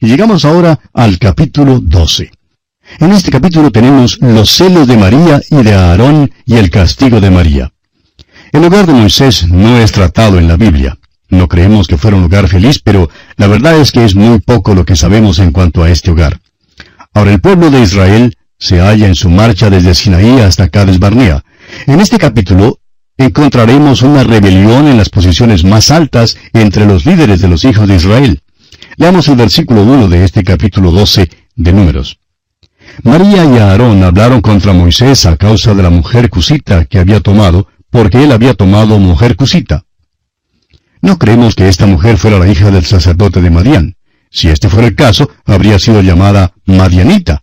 Y llegamos ahora al capítulo 12. En este capítulo tenemos los celos de María y de Aarón y el castigo de María. El hogar de Moisés no es tratado en la Biblia. No creemos que fuera un hogar feliz, pero la verdad es que es muy poco lo que sabemos en cuanto a este hogar. Ahora el pueblo de Israel se halla en su marcha desde Sinaí hasta Cades Barnea. En este capítulo encontraremos una rebelión en las posiciones más altas entre los líderes de los hijos de Israel. Leamos el versículo 1 de este capítulo 12 de Números. María y Aarón hablaron contra Moisés a causa de la mujer cusita que había tomado, porque él había tomado mujer cusita. No creemos que esta mujer fuera la hija del sacerdote de Madián. Si este fuera el caso, habría sido llamada Madianita.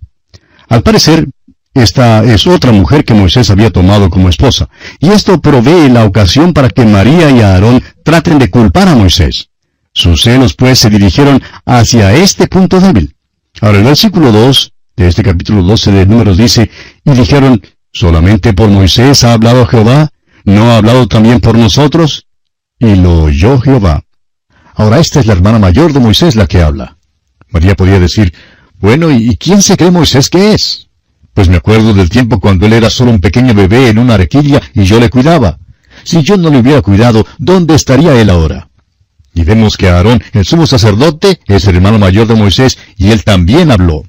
Al parecer, esta es otra mujer que Moisés había tomado como esposa, y esto provee la ocasión para que María y Aarón traten de culpar a Moisés. Sus celos pues se dirigieron hacia este punto débil. Ahora el versículo 2 de este capítulo 12 de Números dice, y dijeron, ¿solamente por Moisés ha hablado Jehová? ¿No ha hablado también por nosotros? Y lo oyó Jehová. Ahora esta es la hermana mayor de Moisés la que habla. María podía decir, bueno, ¿y quién se cree Moisés que es? Pues me acuerdo del tiempo cuando él era solo un pequeño bebé en una arequilla y yo le cuidaba. Si yo no le hubiera cuidado, ¿dónde estaría él ahora? Y vemos que Aarón, el sumo sacerdote, es el hermano mayor de Moisés, y él también habló.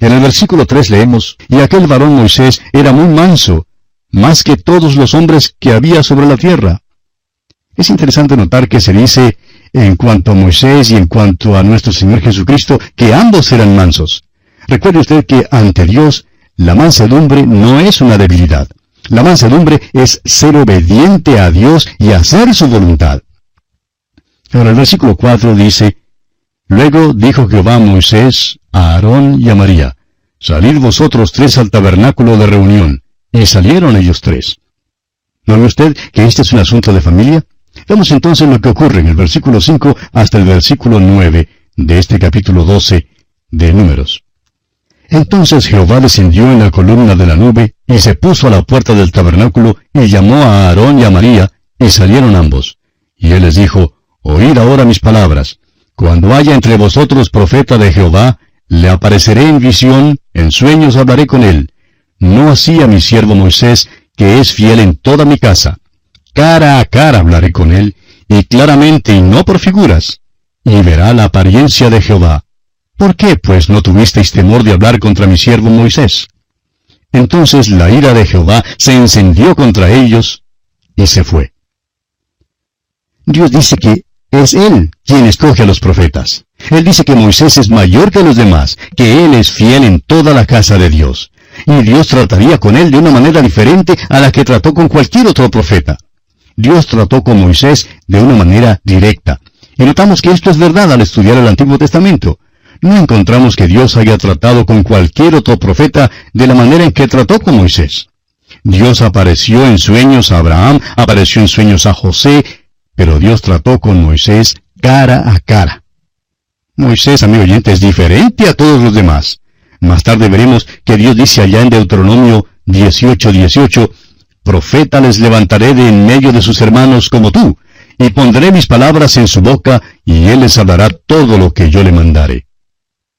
En el versículo 3 leemos, Y aquel varón Moisés era muy manso, más que todos los hombres que había sobre la tierra. Es interesante notar que se dice en cuanto a Moisés y en cuanto a nuestro Señor Jesucristo que ambos eran mansos. Recuerde usted que ante Dios la mansedumbre no es una debilidad. La mansedumbre es ser obediente a Dios y hacer su voluntad. Ahora el versículo 4 dice, Luego dijo Jehová a Moisés, a Aarón y a María, Salid vosotros tres al tabernáculo de reunión. Y salieron ellos tres. ¿No ve usted que este es un asunto de familia? Vemos entonces lo que ocurre en el versículo 5 hasta el versículo 9 de este capítulo 12 de Números. Entonces Jehová descendió en la columna de la nube y se puso a la puerta del tabernáculo y llamó a Aarón y a María y salieron ambos. Y él les dijo, Oíd ahora mis palabras. Cuando haya entre vosotros profeta de Jehová, le apareceré en visión, en sueños hablaré con él. No así a mi siervo Moisés, que es fiel en toda mi casa. Cara a cara hablaré con él, y claramente y no por figuras. Y verá la apariencia de Jehová. ¿Por qué, pues, no tuvisteis temor de hablar contra mi siervo Moisés? Entonces la ira de Jehová se encendió contra ellos, y se fue. Dios dice que es Él quien escoge a los profetas. Él dice que Moisés es mayor que los demás, que Él es fiel en toda la casa de Dios. Y Dios trataría con Él de una manera diferente a la que trató con cualquier otro profeta. Dios trató con Moisés de una manera directa. Y notamos que esto es verdad al estudiar el Antiguo Testamento. No encontramos que Dios haya tratado con cualquier otro profeta de la manera en que trató con Moisés. Dios apareció en sueños a Abraham, apareció en sueños a José, pero Dios trató con Moisés cara a cara. Moisés, amigo oyente, es diferente a todos los demás. Más tarde veremos que Dios dice allá en Deuteronomio 18, 18, Profeta les levantaré de en medio de sus hermanos como tú, y pondré mis palabras en su boca, y él les hablará todo lo que yo le mandare.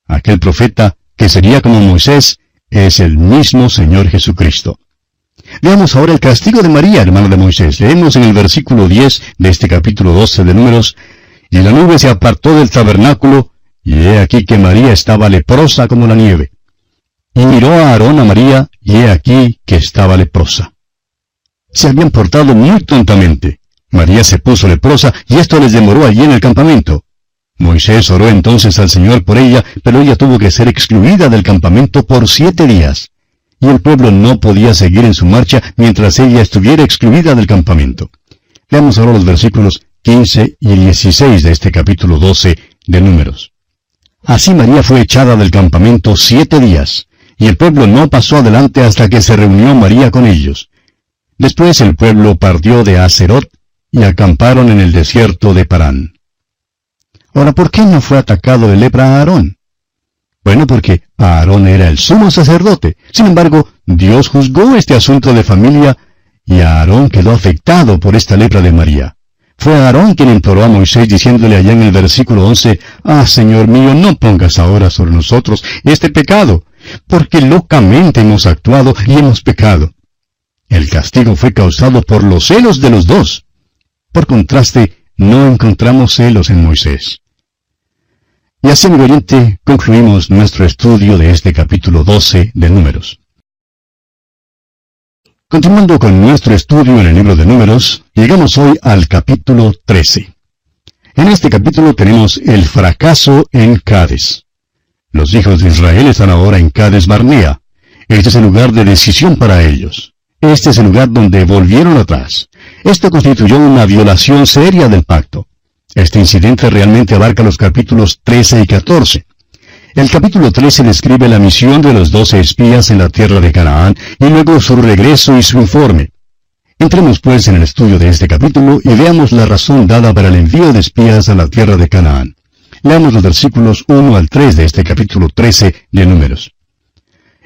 Aquel profeta, que sería como Moisés, es el mismo Señor Jesucristo. Veamos ahora el castigo de María, hermana de Moisés. Leemos en el versículo 10 de este capítulo 12 de Números, y la nube se apartó del tabernáculo, y he aquí que María estaba leprosa como la nieve. Y miró a Aarón a María, y he aquí que estaba leprosa. Se habían portado muy tontamente. María se puso leprosa, y esto les demoró allí en el campamento. Moisés oró entonces al Señor por ella, pero ella tuvo que ser excluida del campamento por siete días y el pueblo no podía seguir en su marcha mientras ella estuviera excluida del campamento. Leamos ahora los versículos 15 y 16 de este capítulo 12 de Números. Así María fue echada del campamento siete días, y el pueblo no pasó adelante hasta que se reunió María con ellos. Después el pueblo partió de Acerot y acamparon en el desierto de Parán. Ahora, ¿por qué no fue atacado de lepra a Aarón? Bueno, porque Aarón era el sumo sacerdote. Sin embargo, Dios juzgó este asunto de familia y Aarón quedó afectado por esta lepra de María. Fue Aarón quien imploró a Moisés diciéndole allá en el versículo 11, Ah, Señor mío, no pongas ahora sobre nosotros este pecado, porque locamente hemos actuado y hemos pecado. El castigo fue causado por los celos de los dos. Por contraste, no encontramos celos en Moisés. Y así, mi oyente, concluimos nuestro estudio de este capítulo 12 de Números. Continuando con nuestro estudio en el libro de Números, llegamos hoy al capítulo 13. En este capítulo tenemos el fracaso en Cádiz. Los hijos de Israel están ahora en Cádiz Barnea. Este es el lugar de decisión para ellos. Este es el lugar donde volvieron atrás. Esto constituyó una violación seria del pacto. Este incidente realmente abarca los capítulos 13 y 14. El capítulo 13 describe la misión de los doce espías en la tierra de Canaán y luego su regreso y su informe. Entremos pues en el estudio de este capítulo y veamos la razón dada para el envío de espías a la tierra de Canaán. Leamos los versículos 1 al 3 de este capítulo 13 de Números.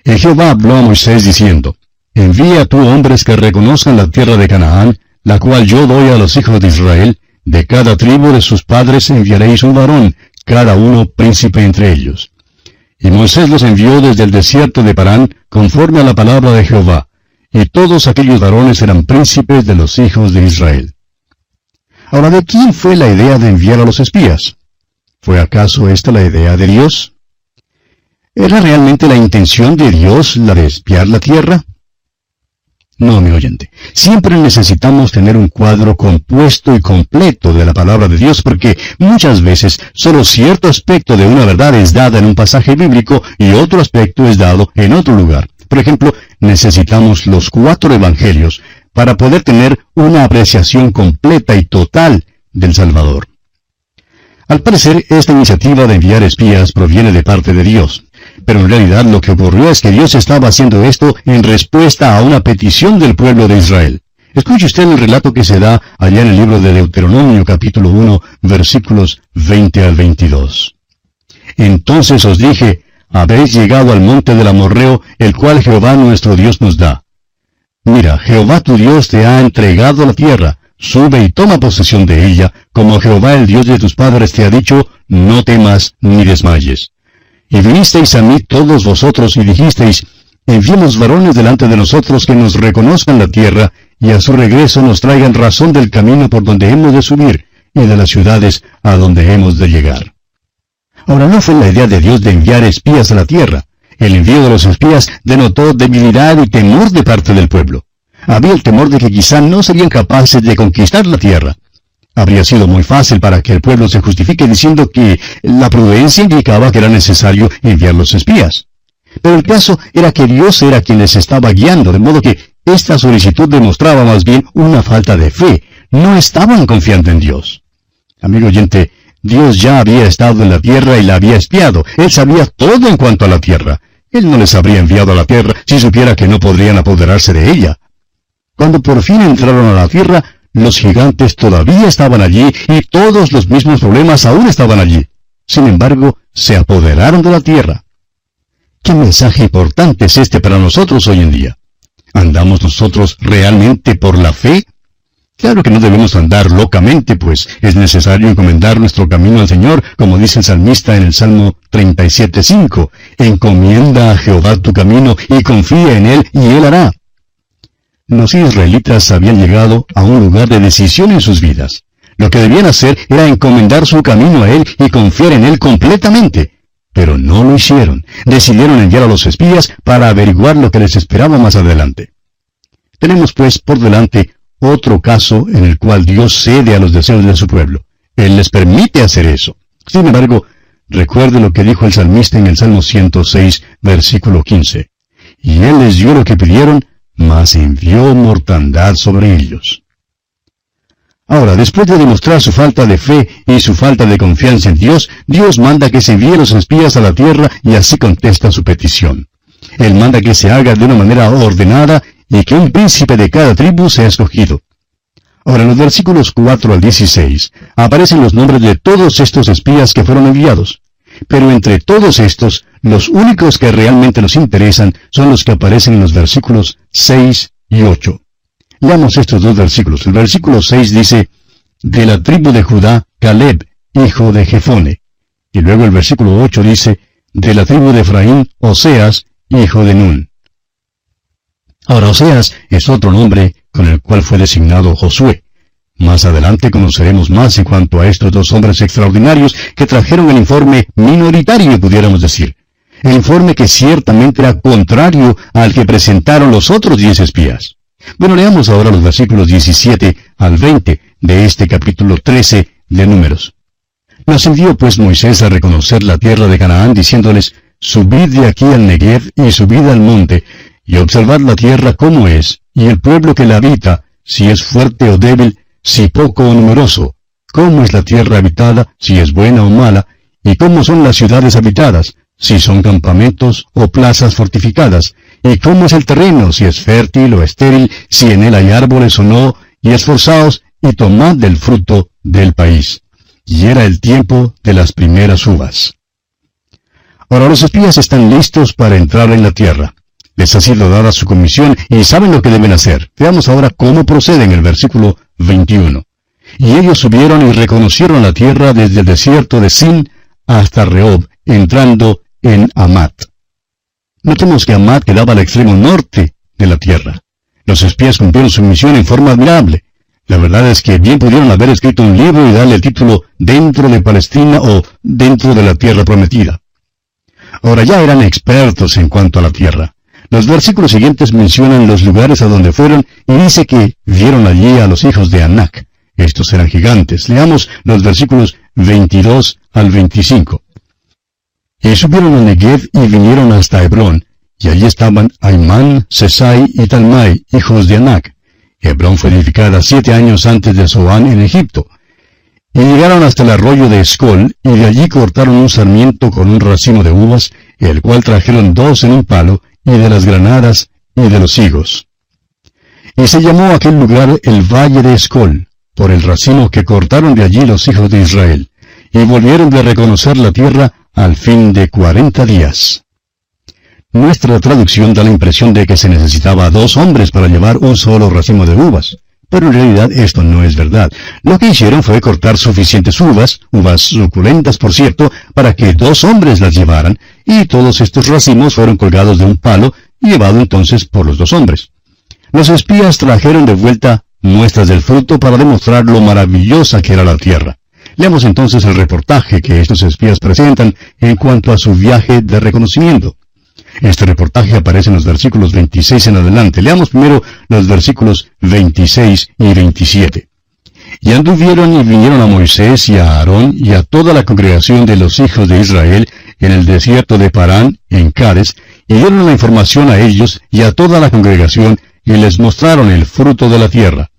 El Jehová habló a Moisés diciendo, Envía tú hombres que reconozcan la tierra de Canaán, la cual yo doy a los hijos de Israel, de cada tribu de sus padres enviaréis un varón, cada uno príncipe entre ellos. Y Moisés los envió desde el desierto de Parán, conforme a la palabra de Jehová, y todos aquellos varones eran príncipes de los hijos de Israel. Ahora, ¿de quién fue la idea de enviar a los espías? ¿Fue acaso esta la idea de Dios? ¿Era realmente la intención de Dios la de espiar la tierra? No, mi oyente. Siempre necesitamos tener un cuadro compuesto y completo de la palabra de Dios porque muchas veces solo cierto aspecto de una verdad es dada en un pasaje bíblico y otro aspecto es dado en otro lugar. Por ejemplo, necesitamos los cuatro evangelios para poder tener una apreciación completa y total del Salvador. Al parecer, esta iniciativa de enviar espías proviene de parte de Dios. Pero en realidad lo que ocurrió es que Dios estaba haciendo esto en respuesta a una petición del pueblo de Israel. Escuche usted el relato que se da allá en el libro de Deuteronomio capítulo 1 versículos 20 al 22. Entonces os dije, habéis llegado al monte del Amorreo, el cual Jehová nuestro Dios nos da. Mira, Jehová tu Dios te ha entregado la tierra, sube y toma posesión de ella, como Jehová el Dios de tus padres te ha dicho, no temas ni desmayes. Y vinisteis a mí todos vosotros y dijisteis, enviemos varones delante de nosotros que nos reconozcan la tierra, y a su regreso nos traigan razón del camino por donde hemos de subir, y de las ciudades a donde hemos de llegar. Ahora no fue la idea de Dios de enviar espías a la tierra. El envío de los espías denotó debilidad y temor de parte del pueblo. Había el temor de que quizá no serían capaces de conquistar la tierra. Habría sido muy fácil para que el pueblo se justifique diciendo que la prudencia indicaba que era necesario enviar los espías. Pero el caso era que Dios era quien les estaba guiando, de modo que esta solicitud demostraba más bien una falta de fe. No estaban confiando en Dios. Amigo oyente, Dios ya había estado en la tierra y la había espiado. Él sabía todo en cuanto a la tierra. Él no les habría enviado a la tierra si supiera que no podrían apoderarse de ella. Cuando por fin entraron a la tierra, los gigantes todavía estaban allí y todos los mismos problemas aún estaban allí. Sin embargo, se apoderaron de la tierra. ¿Qué mensaje importante es este para nosotros hoy en día? ¿Andamos nosotros realmente por la fe? Claro que no debemos andar locamente, pues es necesario encomendar nuestro camino al Señor, como dice el salmista en el Salmo 37.5. Encomienda a Jehová tu camino y confía en Él y Él hará. Los israelitas habían llegado a un lugar de decisión en sus vidas. Lo que debían hacer era encomendar su camino a Él y confiar en Él completamente. Pero no lo hicieron. Decidieron enviar a los espías para averiguar lo que les esperaba más adelante. Tenemos pues por delante otro caso en el cual Dios cede a los deseos de su pueblo. Él les permite hacer eso. Sin embargo, recuerde lo que dijo el salmista en el Salmo 106, versículo 15. Y Él les dio lo que pidieron, mas envió mortandad sobre ellos. Ahora, después de demostrar su falta de fe y su falta de confianza en Dios, Dios manda que se envíen los espías a la tierra y así contesta su petición. Él manda que se haga de una manera ordenada y que un príncipe de cada tribu sea escogido. Ahora, en los versículos 4 al 16 aparecen los nombres de todos estos espías que fueron enviados. Pero entre todos estos, los únicos que realmente nos interesan son los que aparecen en los versículos 6 y 8. Leamos estos dos versículos. El versículo 6 dice, de la tribu de Judá, Caleb, hijo de Jefone. Y luego el versículo 8 dice, de la tribu de Efraín, Oseas, hijo de Nun. Ahora Oseas es otro nombre con el cual fue designado Josué. Más adelante conoceremos más en cuanto a estos dos hombres extraordinarios que trajeron el informe minoritario, pudiéramos decir. Informe que ciertamente era contrario al que presentaron los otros diez espías. Bueno, leamos ahora los versículos 17 al 20 de este capítulo 13 de Números. Nos envió pues Moisés a reconocer la tierra de Canaán, diciéndoles, Subid de aquí al Negev y subid al monte, y observad la tierra cómo es, y el pueblo que la habita, si es fuerte o débil, si poco o numeroso, cómo es la tierra habitada, si es buena o mala, y cómo son las ciudades habitadas, si son campamentos o plazas fortificadas, y cómo es el terreno, si es fértil o estéril, si en él hay árboles o no, y esforzaos y tomad del fruto del país. Y era el tiempo de las primeras uvas. Ahora los espías están listos para entrar en la tierra. Les ha sido dada su comisión y saben lo que deben hacer. Veamos ahora cómo procede en el versículo 21. Y ellos subieron y reconocieron la tierra desde el desierto de Sin hasta Rehob, entrando en Amat. Notemos que Amat quedaba al extremo norte de la tierra. Los espías cumplieron su misión en forma admirable. La verdad es que bien pudieron haber escrito un libro y darle el título Dentro de Palestina o Dentro de la Tierra Prometida. Ahora ya eran expertos en cuanto a la tierra. Los versículos siguientes mencionan los lugares a donde fueron y dice que vieron allí a los hijos de Anac. Estos eran gigantes. Leamos los versículos 22 al 25. Y subieron a Negev y vinieron hasta Hebrón, y allí estaban Aimán, Sesai y Talmai, hijos de Anac. Hebrón fue edificada siete años antes de Zoán en Egipto. Y llegaron hasta el arroyo de Escol, y de allí cortaron un sarmiento con un racimo de uvas, el cual trajeron dos en un palo, y de las granadas, y de los higos. Y se llamó aquel lugar el Valle de Escol, por el racimo que cortaron de allí los hijos de Israel, y volvieron de reconocer la tierra al fin de cuarenta días. Nuestra traducción da la impresión de que se necesitaba dos hombres para llevar un solo racimo de uvas, pero en realidad esto no es verdad. Lo que hicieron fue cortar suficientes uvas, uvas suculentas por cierto, para que dos hombres las llevaran, y todos estos racimos fueron colgados de un palo y llevado entonces por los dos hombres. Los espías trajeron de vuelta muestras del fruto para demostrar lo maravillosa que era la tierra. Leamos entonces el reportaje que estos espías presentan en cuanto a su viaje de reconocimiento. Este reportaje aparece en los versículos 26 en adelante. Leamos primero los versículos 26 y 27. Y anduvieron y vinieron a Moisés y a Aarón y a toda la congregación de los hijos de Israel en el desierto de Parán, en Cades, y dieron la información a ellos y a toda la congregación, y les mostraron el fruto de la tierra.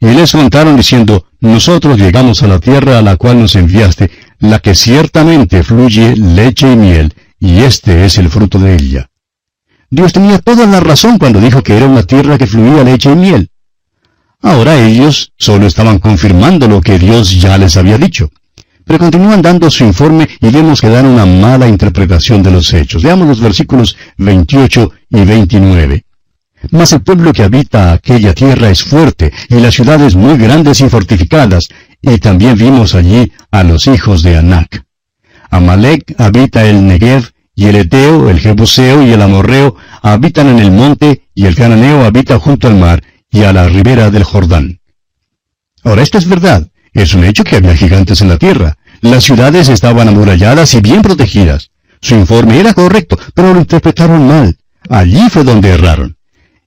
Y les contaron diciendo, Nosotros llegamos a la tierra a la cual nos enviaste, la que ciertamente fluye leche y miel, y este es el fruto de ella. Dios tenía toda la razón cuando dijo que era una tierra que fluía leche y miel. Ahora ellos solo estaban confirmando lo que Dios ya les había dicho. Pero continúan dando su informe y vemos que dan una mala interpretación de los hechos. Veamos los versículos 28 y 29. Mas el pueblo que habita aquella tierra es fuerte, y las ciudades muy grandes y fortificadas, y también vimos allí a los hijos de Anac. Amalek habita el Negev, y el Eteo, el Jebuseo y el Amorreo habitan en el monte, y el Cananeo habita junto al mar y a la ribera del Jordán. Ahora esto es verdad, es un hecho que había gigantes en la tierra. Las ciudades estaban amuralladas y bien protegidas. Su informe era correcto, pero lo interpretaron mal. Allí fue donde erraron.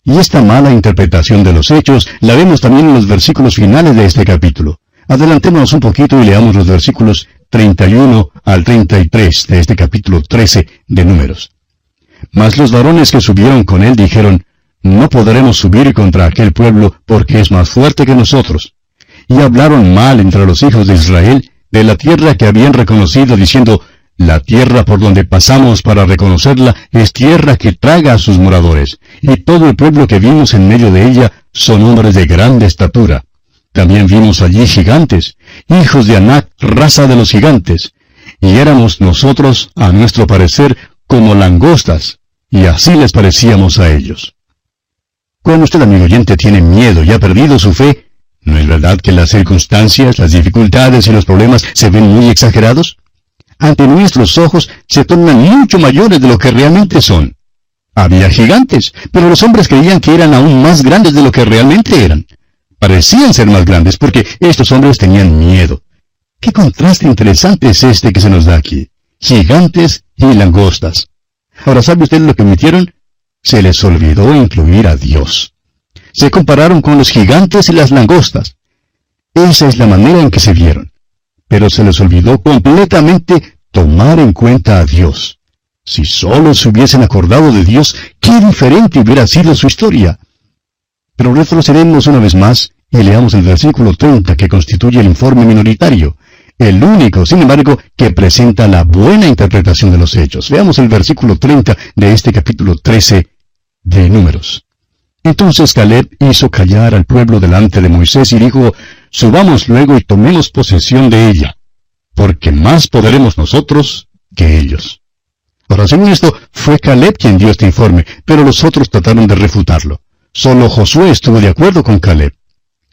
Y esta mala interpretación de los hechos la vemos también en los versículos finales de este capítulo. Adelantémonos un poquito y leamos los versículos 31 al 33 de este capítulo 13 de Números. Mas los varones que subieron con él dijeron, No podremos subir contra aquel pueblo porque es más fuerte que nosotros. Y hablaron mal entre los hijos de Israel de la tierra que habían reconocido, diciendo, la tierra por donde pasamos para reconocerla es tierra que traga a sus moradores, y todo el pueblo que vimos en medio de ella son hombres de grande estatura. También vimos allí gigantes, hijos de Anac, raza de los gigantes, y éramos nosotros, a nuestro parecer, como langostas, y así les parecíamos a ellos. Cuando usted, amigo oyente, tiene miedo y ha perdido su fe, ¿No es verdad que las circunstancias, las dificultades y los problemas se ven muy exagerados? Ante nuestros ojos se tornan mucho mayores de lo que realmente son. Había gigantes, pero los hombres creían que eran aún más grandes de lo que realmente eran. Parecían ser más grandes porque estos hombres tenían miedo. Qué contraste interesante es este que se nos da aquí. Gigantes y langostas. Ahora, ¿sabe usted lo que metieron? Se les olvidó incluir a Dios. Se compararon con los gigantes y las langostas. Esa es la manera en que se vieron. Pero se les olvidó completamente tomar en cuenta a Dios. Si solo se hubiesen acordado de Dios, qué diferente hubiera sido su historia. Pero retrocedemos una vez más y leamos el versículo 30 que constituye el informe minoritario el único, sin embargo, que presenta la buena interpretación de los hechos. Veamos el versículo 30 de este capítulo 13 de Números. Entonces Caleb hizo callar al pueblo delante de Moisés y dijo, Subamos luego y tomemos posesión de ella, porque más podremos nosotros que ellos. Ahora, según esto, fue Caleb quien dio este informe, pero los otros trataron de refutarlo. Solo Josué estuvo de acuerdo con Caleb.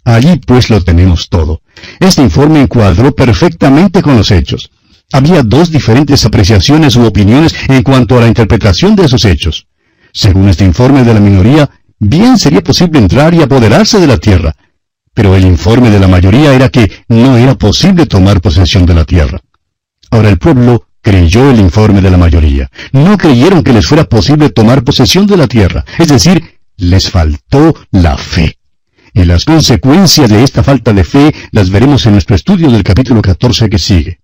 Allí pues lo tenemos todo. Este informe encuadró perfectamente con los hechos. Había dos diferentes apreciaciones u opiniones en cuanto a la interpretación de esos hechos. Según este informe de la minoría, bien sería posible entrar y apoderarse de la tierra. Pero el informe de la mayoría era que no era posible tomar posesión de la tierra. Ahora el pueblo creyó el informe de la mayoría. No creyeron que les fuera posible tomar posesión de la tierra. Es decir, les faltó la fe. Y las consecuencias de esta falta de fe las veremos en nuestro estudio del capítulo 14 que sigue.